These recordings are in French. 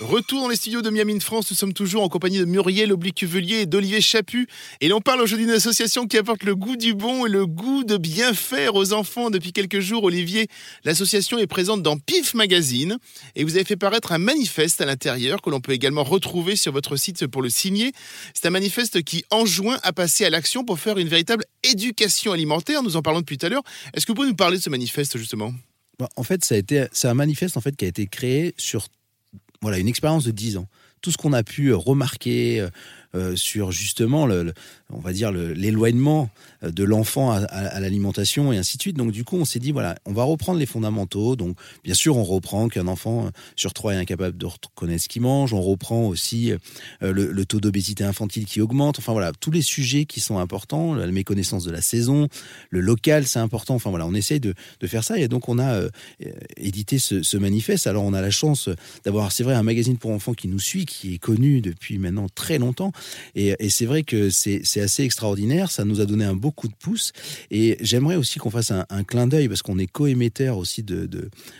Retour dans les studios de Miami France, nous sommes toujours en compagnie de Muriel Oblique-Cuvelier et d'Olivier Chaput. Et l'on parle aujourd'hui d'une association qui apporte le goût du bon et le goût de bien faire aux enfants. Depuis quelques jours, Olivier, l'association est présente dans PIF Magazine et vous avez fait paraître un manifeste à l'intérieur que l'on peut également retrouver sur votre site pour le signer. C'est un manifeste qui enjoint à passer à l'action pour faire une véritable éducation alimentaire. Nous en parlons depuis tout à l'heure. Est-ce que vous pouvez nous parler de ce manifeste justement? Bah, en fait, ça a été, c'est un manifeste en fait qui a été créé sur voilà, une expérience de 10 ans. Tout ce qu'on a pu remarquer, euh, sur justement, on va dire, l'éloignement euh, de l'enfant à, l'alimentation et ainsi de suite. Donc du coup, on s'est dit, voilà, on va reprendre les fondamentaux. Donc bien sûr, on reprend qu'un enfant euh, sur trois est incapable de reconnaître ce qu'il mange. On reprend aussi le, taux d'obésité infantile qui augmente. Enfin voilà, tous les sujets qui sont importants, la méconnaissance de la saison, le local, c'est important. Enfin voilà, on essaye de, faire ça. Et donc on a édité ce, manifeste. Alors on a la chance d'avoir, c'est vrai, un magazine pour enfants qui nous suit, qui est connu depuis maintenant très longtemps. Et, c'est vrai que c'est assez extraordinaire. Ça nous a donné un beau coup de pouce. Et j'aimerais aussi qu'on fasse un, clin d'œil parce qu'on est co-émetteur aussi de,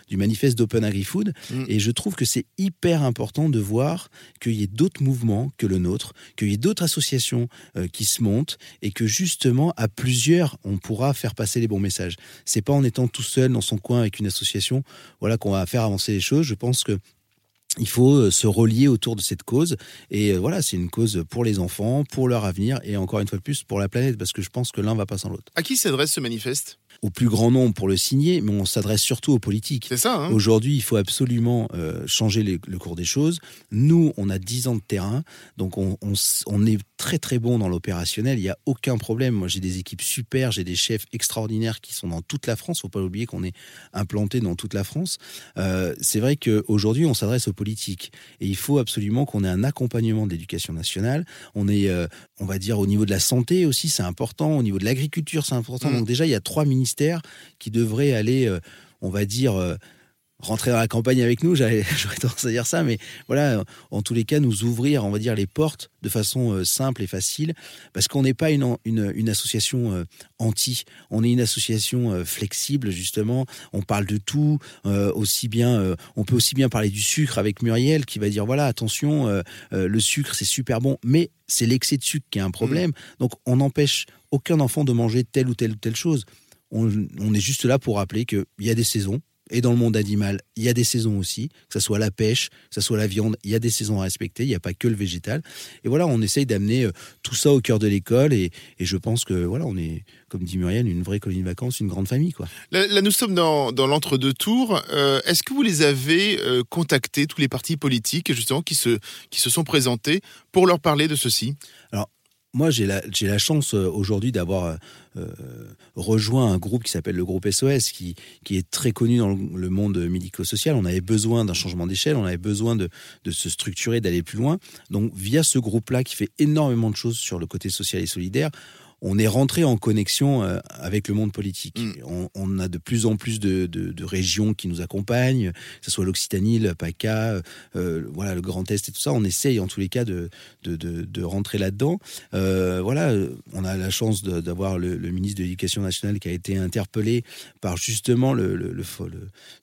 du manifeste d'Open Agri-Food. Mm. Et je trouve que c'est hyper important de voir qu'il y ait d'autres mouvements que le nôtre, qu'il y ait d'autres associations euh, qui se montent et que justement, à plusieurs, on pourra faire passer les bons messages. C'est pas en étant tout seul dans son coin avec une association, voilà, qu'on va faire avancer les choses. Je pense que il faut euh, se relier autour de cette cause. Et euh, voilà, c'est une cause pour les enfants, pour leur avenir et encore une fois de plus pour la planète, parce que je pense que l'un va pas sans l'autre. À qui s'adresse ce manifeste? Au plus grand nombre pour le signer, mais on s'adresse surtout aux politiques. C'est ça. Hein Aujourd'hui, il faut absolument euh, changer le cours des choses. Nous, on a 10 ans de terrain, donc on, est très très bon dans l'opérationnel. Il n'y a aucun problème. Moi, j'ai des équipes super, j'ai des chefs extraordinaires qui sont dans toute la France. Il ne Faut pas oublier qu'on est implanté dans toute la France. Euh, c'est vrai qu'aujourd'hui, on s'adresse aux politiques et il faut absolument qu'on ait un accompagnement d'éducation nationale. On est, euh, on va dire, au niveau de la santé aussi, c'est important. Au niveau de l'agriculture, c'est important. Mmh. Donc déjà, il y a trois ministères qui devrait aller, euh, on va dire, euh, rentrer dans la campagne avec nous, j'aurais tendance à dire ça, mais voilà, en tous les cas, nous ouvrir, on va dire, les portes de façon euh, simple et facile, parce qu'on n'est pas une, une, association anti, on est une association flexible, justement, on parle de tout, aussi bien, on peut aussi bien parler du sucre avec Muriel, qui va dire, voilà, attention, le sucre, c'est super bon, mais c'est l'excès de sucre qui est un problème, mmh. donc on n'empêche aucun enfant de manger telle ou telle ou telle chose on, est juste là pour rappeler qu'il y a des saisons. Et dans le monde animal, il y a des saisons aussi, que ce soit la pêche, que ce soit la viande, il y a des saisons à respecter, il n'y a pas que le végétal. Et voilà, on essaye d'amener euh, tout ça au cœur de l'école et, je pense que voilà, on est, comme dit Muriel, une vraie colonie de vacances, une grande famille. Quoi. Là, nous sommes dans, l'entre-deux tours. Euh, est-ce que vous les avez euh, contactés, tous les partis politiques, justement, qui se, qui se sont présentés pour leur parler de ceci? Alors, moi, j'ai la, chance euh, aujourd'hui d'avoir euh, euh, rejoint un groupe qui s'appelle le groupe SOS, qui, est très connu dans le monde médico-social. On avait besoin d'un changement d'échelle, on avait besoin de se structurer, d'aller plus loin. Donc, via ce groupe-là qui fait énormément de choses sur le côté social et solidaire, on est rentré en connexion euh, avec le monde politique. Mm. On, a de plus en plus de, régions qui nous accompagnent, que ce soit l'Occitanie, le PACA, euh, voilà, le Grand Est et tout ça. On essaye en tous les cas de, de, rentrer là-dedans. Euh, voilà, on a la chance d'avoir le, ministre de l'Éducation nationale qui a été interpellé par justement le,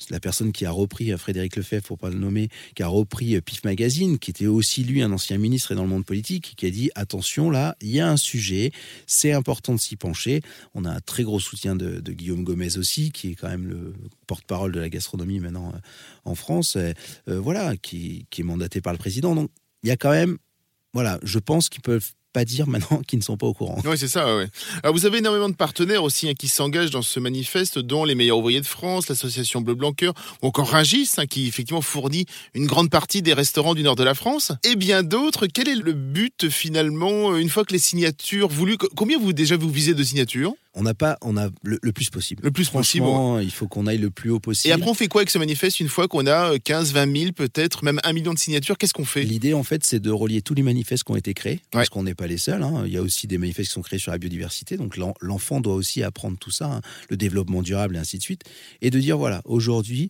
la personne qui a repris, Frédéric Lefebvre, pour pas le nommer, qui a repris PIF Magazine, qui était aussi lui un ancien ministre et dans le monde politique, qui a dit attention là, il y a un sujet important de s'y pencher. On a un très gros soutien de, Guillaume Gomez aussi, qui est quand même le porte-parole de la gastronomie maintenant euh, en France, euh, voilà, qui, qui, est mandaté par le président. Donc il y a quand même, voilà, je pense qu'ils peuvent pas dire maintenant qu'ils ne sont pas au courant. Oui, c'est ça. Ouais. Alors, vous avez énormément de partenaires aussi hein, qui s'engagent dans ce manifeste, dont les meilleurs ouvriers de France, l'association Bleu Blanc Cœur, ou encore Rungis, hein, qui effectivement fournit une grande partie des restaurants du nord de la France, et bien d'autres. Quel est le but finalement, une fois que les signatures voulues, combien vous déjà vous visez de signatures? On n'a pas, on a le, plus possible. Le plus possible. Il faut qu'on aille le plus haut possible. Et après, on fait quoi avec ce manifeste une fois qu'on a 15, 20 000, peut-être même un million de signatures Qu'est-ce qu'on fait? L'idée, en fait, c'est de relier tous les manifestes qui ont été créés, parce qu'on n'est pas les seuls. Hein. Il y a aussi des manifestes qui sont créés sur la biodiversité, donc l'enfant doit aussi apprendre tout ça, hein. le développement durable et ainsi de suite, et de dire voilà, aujourd'hui,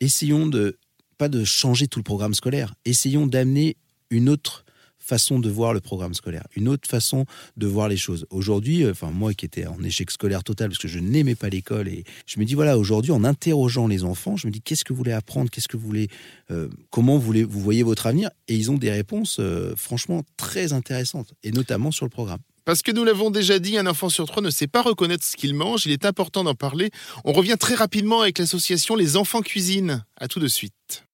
essayons de pas de changer tout le programme scolaire, essayons d'amener une autre façon de voir le programme scolaire, une autre façon de voir les choses. Aujourd'hui, euh, enfin moi qui étais en échec scolaire total parce que je n'aimais pas l'école je me dis voilà aujourd'hui en interrogeant les enfants, je me dis qu'est-ce que vous voulez apprendre, qu'est-ce que vous voulez, euh, comment vous, voulez, vous voyez votre avenir? Et ils ont des réponses euh, franchement très intéressantes et notamment sur le programme. Parce que nous l'avons déjà dit, un enfant sur trois ne sait pas reconnaître ce qu'il mange. Il est important d'en parler. On revient très rapidement avec l'association Les Enfants Cuisine. À tout de suite.